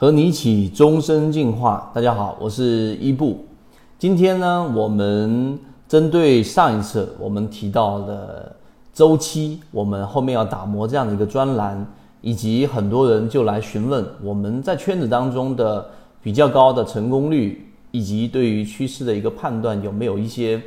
和你一起终身进化。大家好，我是伊布。今天呢，我们针对上一次我们提到的周期，我们后面要打磨这样的一个专栏，以及很多人就来询问我们在圈子当中的比较高的成功率，以及对于趋势的一个判断有没有一些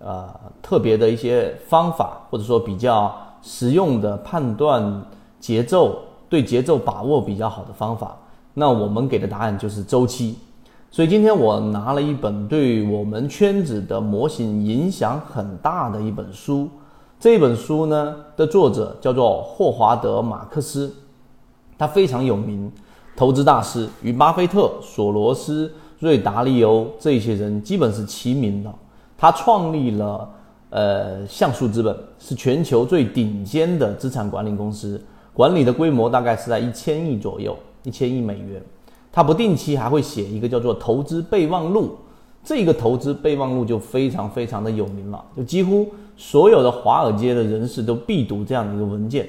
呃特别的一些方法，或者说比较实用的判断节奏。对节奏把握比较好的方法，那我们给的答案就是周期。所以今天我拿了一本对我们圈子的模型影响很大的一本书，这本书呢的作者叫做霍华德·马克思，他非常有名，投资大师，与巴菲特、索罗斯、瑞达利欧这些人基本是齐名的。他创立了呃橡树资本，是全球最顶尖的资产管理公司。管理的规模大概是在一千亿左右，一千亿美元。他不定期还会写一个叫做投资备忘录，这个投资备忘录就非常非常的有名了，就几乎所有的华尔街的人士都必读这样的一个文件。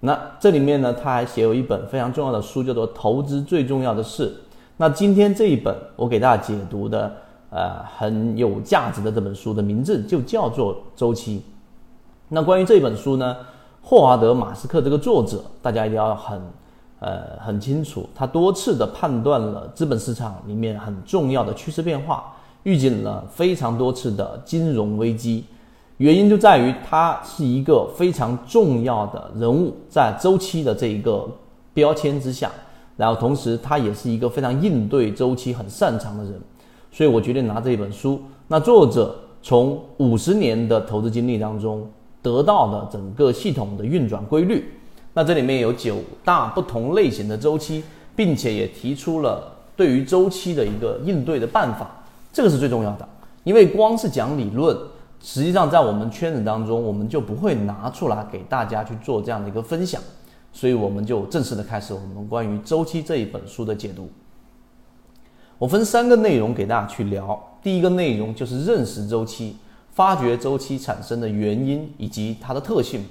那这里面呢，他还写有一本非常重要的书，叫做《投资最重要的事》。那今天这一本我给大家解读的，呃，很有价值的这本书的名字就叫做《周期》。那关于这本书呢？霍华德·马斯克这个作者，大家一定要很，呃，很清楚，他多次的判断了资本市场里面很重要的趋势变化，预警了非常多次的金融危机，原因就在于他是一个非常重要的人物，在周期的这一个标签之下，然后同时他也是一个非常应对周期很擅长的人，所以我决定拿这一本书。那作者从五十年的投资经历当中。得到的整个系统的运转规律，那这里面有九大不同类型的周期，并且也提出了对于周期的一个应对的办法，这个是最重要的。因为光是讲理论，实际上在我们圈子当中，我们就不会拿出来给大家去做这样的一个分享，所以我们就正式的开始我们关于周期这一本书的解读。我分三个内容给大家去聊，第一个内容就是认识周期。发掘周期产生的原因以及它的特性。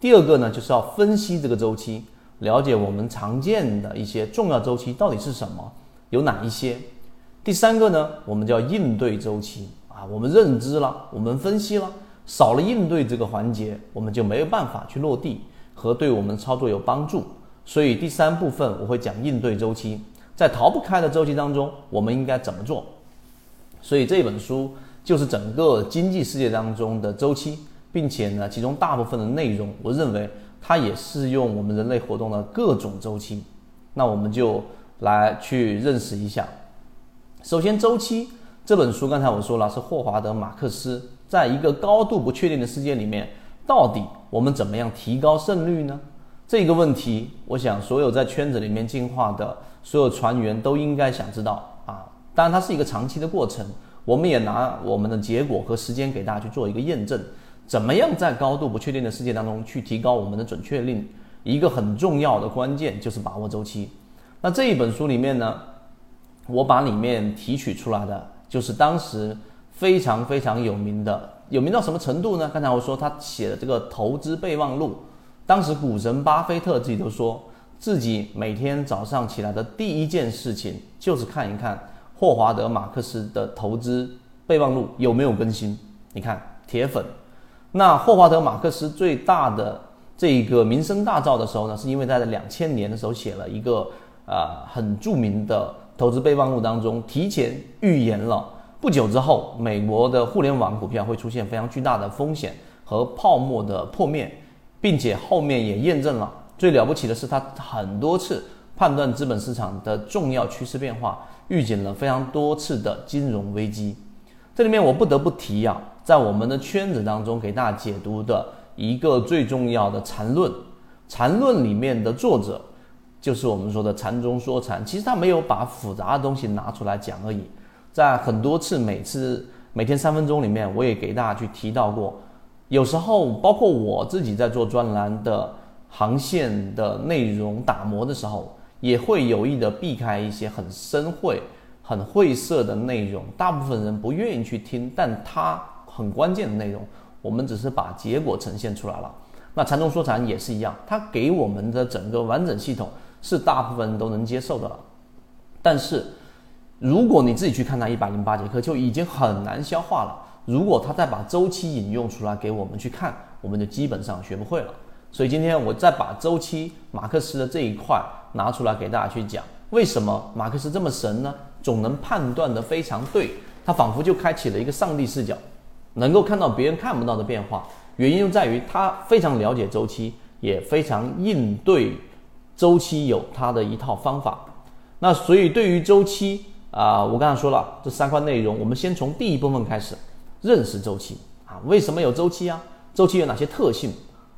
第二个呢，就是要分析这个周期，了解我们常见的一些重要周期到底是什么，有哪一些。第三个呢，我们叫应对周期啊，我们认知了，我们分析了，少了应对这个环节，我们就没有办法去落地和对我们操作有帮助。所以第三部分我会讲应对周期，在逃不开的周期当中，我们应该怎么做？所以这本书。就是整个经济世界当中的周期，并且呢，其中大部分的内容，我认为它也适用我们人类活动的各种周期。那我们就来去认识一下。首先，周期这本书，刚才我说了是霍华德·马克思，在一个高度不确定的世界里面，到底我们怎么样提高胜率呢？这个问题，我想所有在圈子里面进化的所有船员都应该想知道啊。当然，它是一个长期的过程。我们也拿我们的结果和时间给大家去做一个验证，怎么样在高度不确定的世界当中去提高我们的准确率？一个很重要的关键就是把握周期。那这一本书里面呢，我把里面提取出来的就是当时非常非常有名的，有名到什么程度呢？刚才我说他写的这个投资备忘录，当时股神巴菲特自己都说自己每天早上起来的第一件事情就是看一看。霍华德·马克思的投资备忘录有没有更新？你看，铁粉。那霍华德·马克思最大的这个名声大噪的时候呢，是因为他在两千年的时候写了一个啊很著名的投资备忘录当中，提前预言了不久之后美国的互联网股票会出现非常巨大的风险和泡沫的破灭，并且后面也验证了。最了不起的是，他很多次判断资本市场的重要趋势变化。预警了非常多次的金融危机，这里面我不得不提啊，在我们的圈子当中给大家解读的一个最重要的禅论，禅论里面的作者就是我们说的禅中说禅，其实他没有把复杂的东西拿出来讲而已，在很多次每次每天三分钟里面，我也给大家去提到过，有时候包括我自己在做专栏的航线的内容打磨的时候。也会有意的避开一些很深晦、很晦涩的内容，大部分人不愿意去听，但它很关键的内容，我们只是把结果呈现出来了。那禅中说禅也是一样，它给我们的整个完整系统是大部分人都能接受的了。但是如果你自己去看那一百零八节课，就已经很难消化了。如果他再把周期引用出来给我们去看，我们就基本上学不会了。所以今天我再把周期马克思的这一块拿出来给大家去讲，为什么马克思这么神呢？总能判断得非常对，他仿佛就开启了一个上帝视角，能够看到别人看不到的变化。原因就在于他非常了解周期，也非常应对周期有他的一套方法。那所以对于周期啊，我刚才说了这三块内容，我们先从第一部分开始认识周期啊，为什么有周期啊？周期有哪些特性？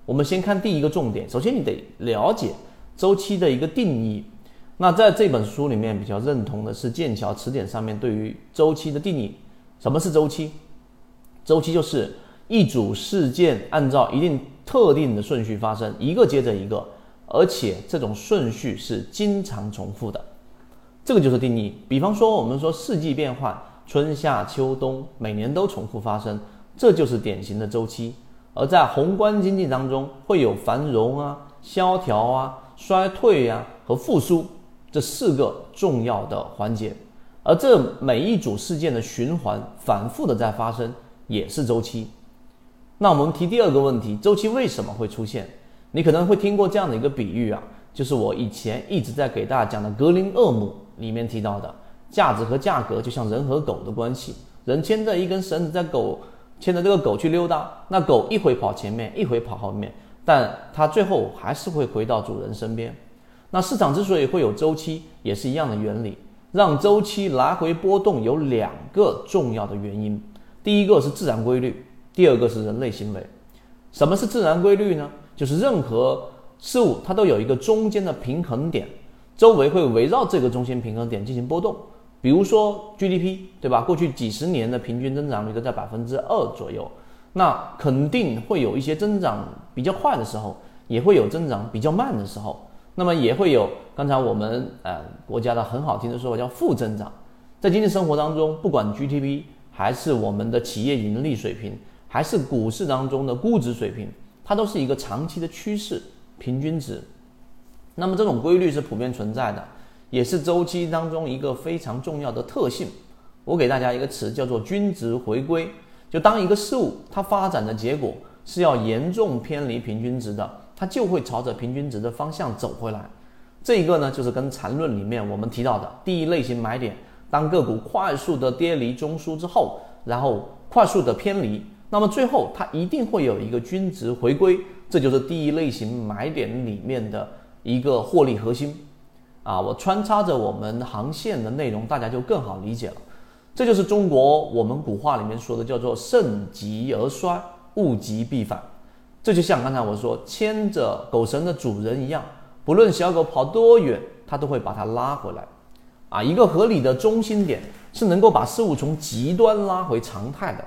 我们先看第一个重点，首先你得了解周期的一个定义。那在这本书里面比较认同的是剑桥词典上面对于周期的定义。什么是周期？周期就是一组事件按照一定特定的顺序发生，一个接着一个，而且这种顺序是经常重复的。这个就是定义。比方说，我们说四季变换，春夏秋冬，每年都重复发生，这就是典型的周期。而在宏观经济当中，会有繁荣啊、萧条啊、衰退啊和复苏这四个重要的环节。而这每一组事件的循环反复的在发生，也是周期。那我们提第二个问题：周期为什么会出现？你可能会听过这样的一个比喻啊，就是我以前一直在给大家讲的格林厄姆里面提到的，价值和价格就像人和狗的关系，人牵着一根绳子在狗。牵着这个狗去溜达，那狗一会跑前面，一会跑后面，但它最后还是会回到主人身边。那市场之所以会有周期，也是一样的原理。让周期来回波动有两个重要的原因，第一个是自然规律，第二个是人类行为。什么是自然规律呢？就是任何事物它都有一个中间的平衡点，周围会围绕这个中心平衡点进行波动。比如说 GDP，对吧？过去几十年的平均增长率都在百分之二左右，那肯定会有一些增长比较快的时候，也会有增长比较慢的时候，那么也会有刚才我们呃国家的很好听的说法叫负增长。在经济生活当中，不管 GDP 还是我们的企业盈利水平，还是股市当中的估值水平，它都是一个长期的趋势平均值。那么这种规律是普遍存在的。也是周期当中一个非常重要的特性。我给大家一个词，叫做均值回归。就当一个事物它发展的结果是要严重偏离平均值的，它就会朝着平均值的方向走回来。这一个呢，就是跟缠论里面我们提到的第一类型买点，当个股快速的跌离中枢之后，然后快速的偏离，那么最后它一定会有一个均值回归，这就是第一类型买点里面的一个获利核心。啊，我穿插着我们航线的内容，大家就更好理解了。这就是中国我们古话里面说的，叫做盛极而衰，物极必反。这就像刚才我说牵着狗绳的主人一样，不论小狗跑多远，它都会把它拉回来。啊，一个合理的中心点是能够把事物从极端拉回常态的，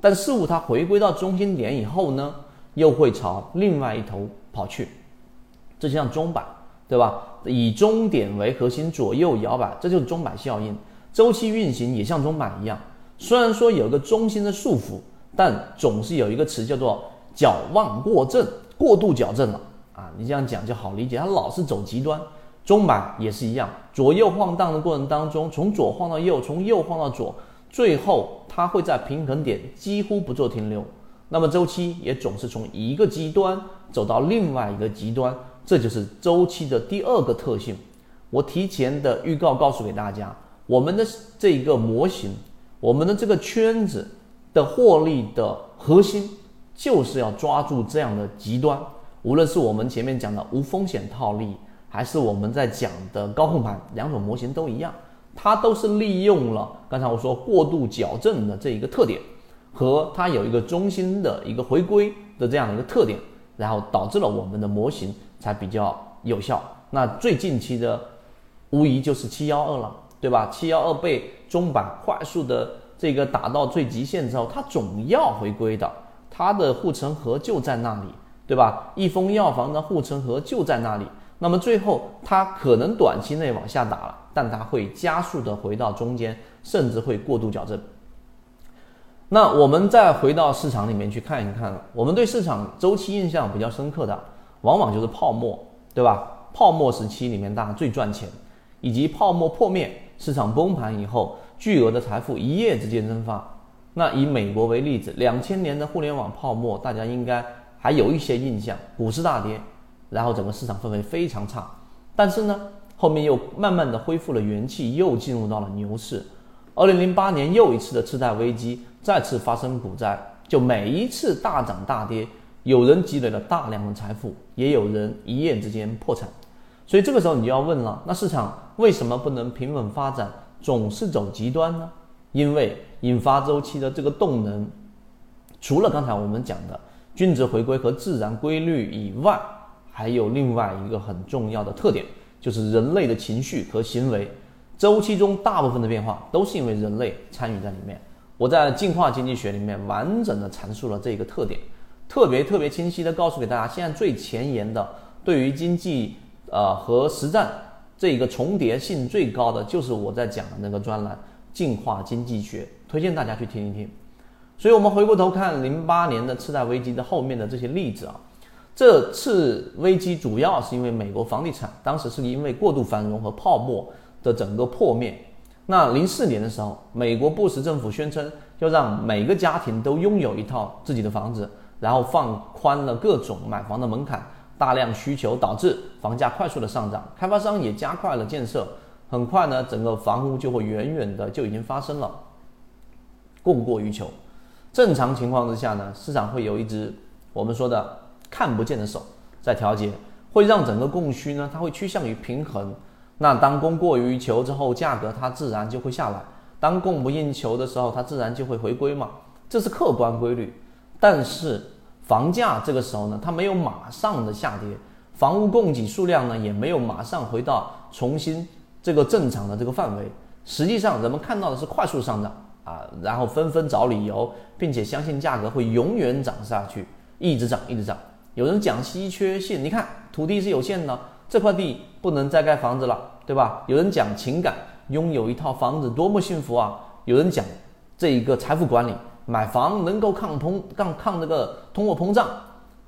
但事物它回归到中心点以后呢，又会朝另外一头跑去。这就像钟摆。对吧？以终点为核心，左右摇摆，这就是钟摆效应。周期运行也像钟摆一样，虽然说有个中心的束缚，但总是有一个词叫做矫枉过正，过度矫正了啊！你这样讲就好理解，它老是走极端。中板也是一样，左右晃荡的过程当中，从左晃到右，从右晃到左，最后它会在平衡点几乎不做停留。那么周期也总是从一个极端走到另外一个极端。这就是周期的第二个特性。我提前的预告告诉给大家，我们的这一个模型，我们的这个圈子的获利的核心，就是要抓住这样的极端。无论是我们前面讲的无风险套利，还是我们在讲的高控盘，两种模型都一样，它都是利用了刚才我说过度矫正的这一个特点，和它有一个中心的一个回归的这样的一个特点，然后导致了我们的模型。才比较有效。那最近期的，无疑就是七幺二了，对吧？七幺二被中板快速的这个打到最极限之后，它总要回归的，它的护城河就在那里，对吧？益丰药房的护城河就在那里。那么最后它可能短期内往下打了，但它会加速的回到中间，甚至会过度矫正。那我们再回到市场里面去看一看，我们对市场周期印象比较深刻的。往往就是泡沫，对吧？泡沫时期里面，大家最赚钱，以及泡沫破灭、市场崩盘以后巨额的财富一夜之间蒸发。那以美国为例子，两千年的互联网泡沫，大家应该还有一些印象，股市大跌，然后整个市场氛围非常差。但是呢，后面又慢慢的恢复了元气，又进入到了牛市。二零零八年又一次的次贷危机，再次发生股灾，就每一次大涨大跌，有人积累了大量的财富，也有人一夜之间破产。所以这个时候你就要问了，那市场为什么不能平稳发展，总是走极端呢？因为引发周期的这个动能，除了刚才我们讲的均值回归和自然规律以外，还有另外一个很重要的特点，就是人类的情绪和行为。周期中大部分的变化都是因为人类参与在里面。我在进化经济学里面完整的阐述了这个特点，特别特别清晰的告诉给大家，现在最前沿的对于经济呃和实战这个重叠性最高的就是我在讲的那个专栏进化经济学，推荐大家去听一听。所以，我们回过头看零八年的次贷危机的后面的这些例子啊，这次危机主要是因为美国房地产当时是因为过度繁荣和泡沫。的整个破灭。那零四年的时候，美国布什政府宣称要让每个家庭都拥有一套自己的房子，然后放宽了各种买房的门槛，大量需求导致房价快速的上涨，开发商也加快了建设，很快呢，整个房屋就会远远的就已经发生了供过于求。正常情况之下呢，市场会有一只我们说的看不见的手在调节，会让整个供需呢，它会趋向于平衡。那当供过于求之后，价格它自然就会下来；当供不应求的时候，它自然就会回归嘛，这是客观规律。但是房价这个时候呢，它没有马上的下跌，房屋供给数量呢也没有马上回到重新这个正常的这个范围。实际上，人们看到的是快速上涨啊，然后纷纷找理由，并且相信价格会永远涨下去，一直涨，一直涨。有人讲稀缺性，你看土地是有限的。这块地不能再盖房子了，对吧？有人讲情感，拥有一套房子多么幸福啊！有人讲这一个财富管理，买房能够抗通抗抗这个通货膨胀。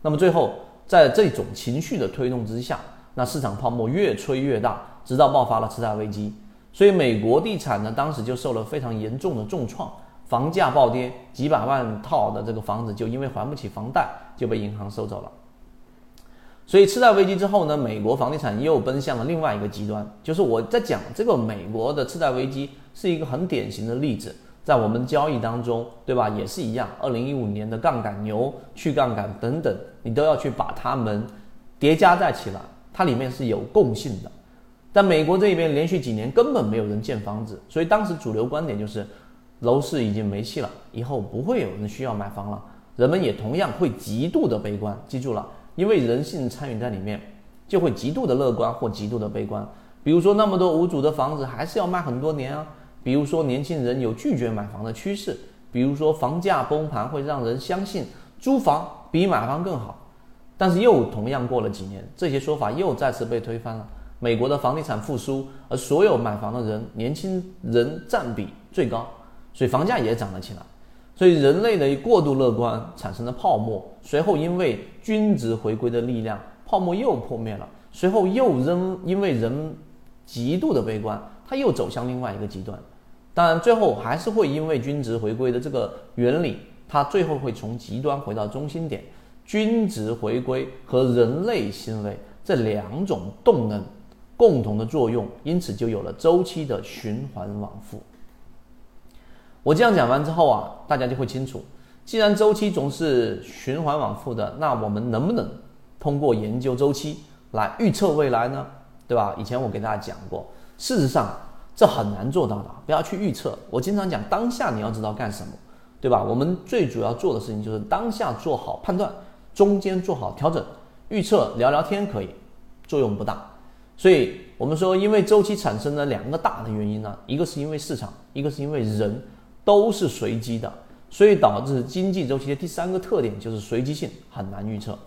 那么最后，在这种情绪的推动之下，那市场泡沫越吹越大，直到爆发了次贷危机。所以美国地产呢，当时就受了非常严重的重创，房价暴跌，几百万套的这个房子就因为还不起房贷，就被银行收走了。所以次贷危机之后呢，美国房地产又奔向了另外一个极端，就是我在讲这个美国的次贷危机是一个很典型的例子，在我们交易当中，对吧？也是一样，二零一五年的杠杆牛、去杠杆等等，你都要去把它们叠加在起来，它里面是有共性的。但美国这边连续几年根本没有人建房子，所以当时主流观点就是楼市已经没戏了，以后不会有人需要买房了，人们也同样会极度的悲观。记住了。因为人性参与在里面，就会极度的乐观或极度的悲观。比如说，那么多无主的房子还是要卖很多年啊；比如说，年轻人有拒绝买房的趋势；比如说，房价崩盘会让人相信租房比买房更好。但是又同样过了几年，这些说法又再次被推翻了。美国的房地产复苏，而所有买房的人，年轻人占比最高，所以房价也涨了起来。所以人类的过度乐观产生了泡沫，随后因为均值回归的力量，泡沫又破灭了。随后又仍因为人极度的悲观，它又走向另外一个极端。当然，最后还是会因为均值回归的这个原理，它最后会从极端回到中心点。均值回归和人类行为这两种动能共同的作用，因此就有了周期的循环往复。我这样讲完之后啊，大家就会清楚，既然周期总是循环往复的，那我们能不能通过研究周期来预测未来呢？对吧？以前我给大家讲过，事实上这很难做到的，不要去预测。我经常讲，当下你要知道干什么，对吧？我们最主要做的事情就是当下做好判断，中间做好调整，预测聊聊天可以，作用不大。所以我们说，因为周期产生了两个大的原因呢，一个是因为市场，一个是因为人。都是随机的，所以导致经济周期的第三个特点就是随机性很难预测。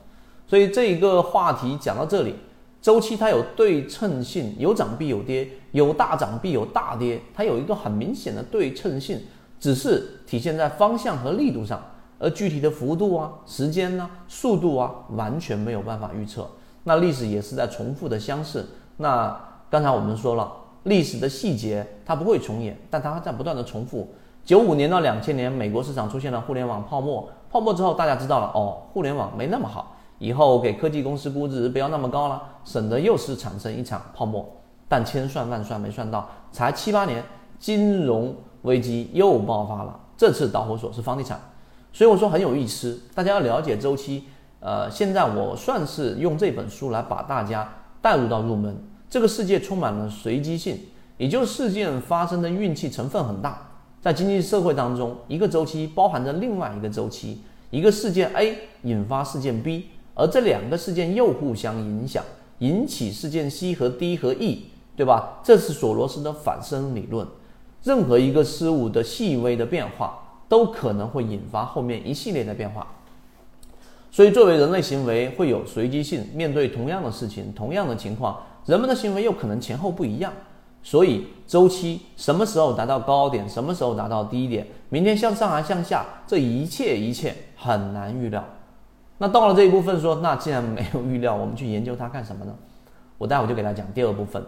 所以这一个话题讲到这里，周期它有对称性，有涨必有跌，有大涨必有大跌，它有一个很明显的对称性，只是体现在方向和力度上，而具体的幅度啊、时间呢、速度啊，完全没有办法预测。那历史也是在重复的相似。那刚才我们说了，历史的细节它不会重演，但它在不断的重复。九五年到两千年，美国市场出现了互联网泡沫，泡沫之后大家知道了哦，互联网没那么好，以后给科技公司估值不要那么高了，省得又是产生一场泡沫。但千算万算没算到，才七八年，金融危机又爆发了，这次导火索是房地产，所以我说很有意思，大家要了解周期。呃，现在我算是用这本书来把大家带入到入门。这个世界充满了随机性，也就是事件发生的运气成分很大。在经济社会当中，一个周期包含着另外一个周期，一个事件 A 引发事件 B，而这两个事件又互相影响，引起事件 C 和 D 和 E，对吧？这是索罗斯的反生理论。任何一个事物的细微的变化，都可能会引发后面一系列的变化。所以，作为人类行为会有随机性，面对同样的事情、同样的情况，人们的行为又可能前后不一样。所以，周期什么时候达到高点，什么时候达到低点，明天向上还向下，这一切一切很难预料。那到了这一部分，说那既然没有预料，我们去研究它干什么呢？我待会就给大家讲第二部分。